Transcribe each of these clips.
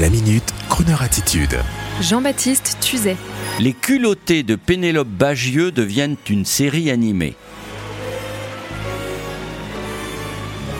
La minute, Kroneur attitude. Jean-Baptiste Tuzet. Les culottés de Pénélope Bagieux deviennent une série animée.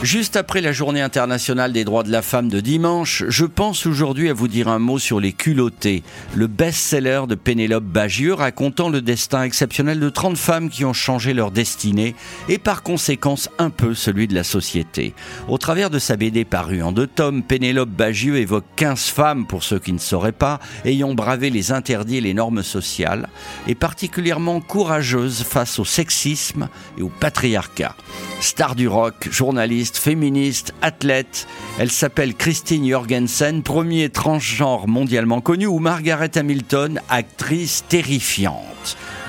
Juste après la journée internationale des droits de la femme de dimanche, je pense aujourd'hui à vous dire un mot sur Les culottés, le best-seller de Pénélope Bagieux racontant le destin exceptionnel de 30 femmes qui ont changé leur destinée et par conséquence un peu celui de la société. Au travers de sa BD parue en deux tomes, Pénélope Bagieux évoque 15 femmes, pour ceux qui ne sauraient pas, ayant bravé les interdits et les normes sociales, et particulièrement courageuses face au sexisme et au patriarcat. Star du rock, journaliste, féministe, athlète. Elle s'appelle Christine Jorgensen, premier transgenre mondialement connu, ou Margaret Hamilton, actrice terrifiante.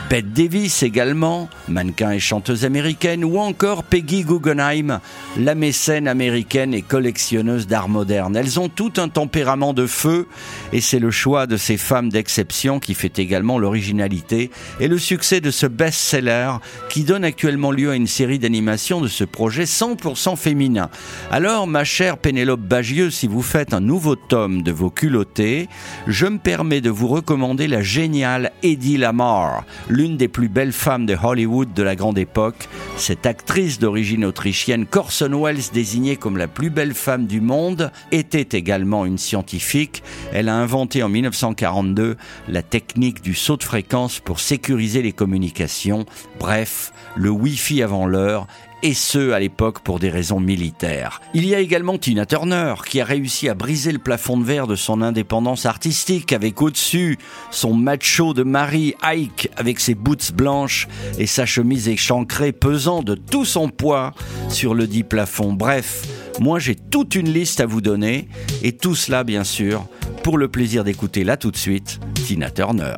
Bette Davis également, mannequin et chanteuse américaine, ou encore Peggy Guggenheim, la mécène américaine et collectionneuse d'art moderne. Elles ont tout un tempérament de feu, et c'est le choix de ces femmes d'exception qui fait également l'originalité et le succès de ce best-seller qui donne actuellement lieu à une série d'animations de ce projet 100% féminin. Alors, ma chère Pénélope Bagieux, si vous faites un nouveau tome de vos culottés, je me permets de vous recommander la géniale Eddie Lamar, l'une des plus belles femmes de Hollywood de la grande époque. Cette actrice d'origine autrichienne, Corson Wells, désignée comme la plus belle femme du monde, était également une scientifique. Elle a inventé en 1942 la technique du saut de fréquence pour sécuriser les communications. Bref, le Wi-Fi avant l'heure et ce à l'époque pour des raisons militaires. Il y a également Tina Turner qui a réussi à briser le plafond de verre de son indépendance artistique avec au-dessus son macho de Marie Ike avec ses boots blanches et sa chemise échancrée pesant de tout son poids sur le dit plafond. Bref, moi j'ai toute une liste à vous donner et tout cela bien sûr pour le plaisir d'écouter là tout de suite Tina Turner.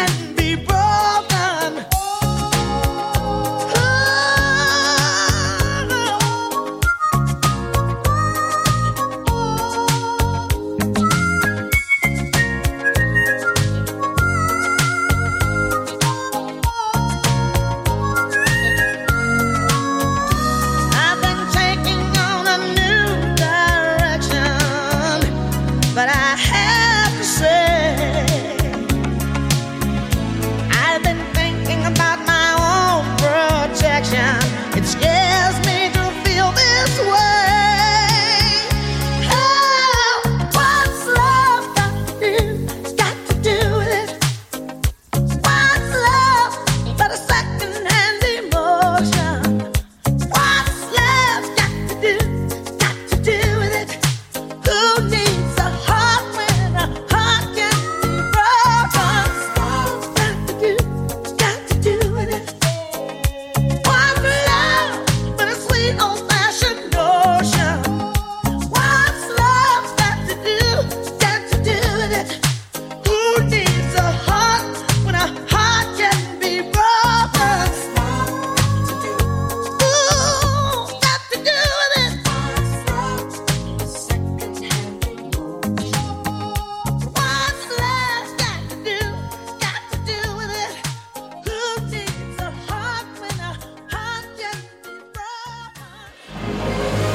Yes.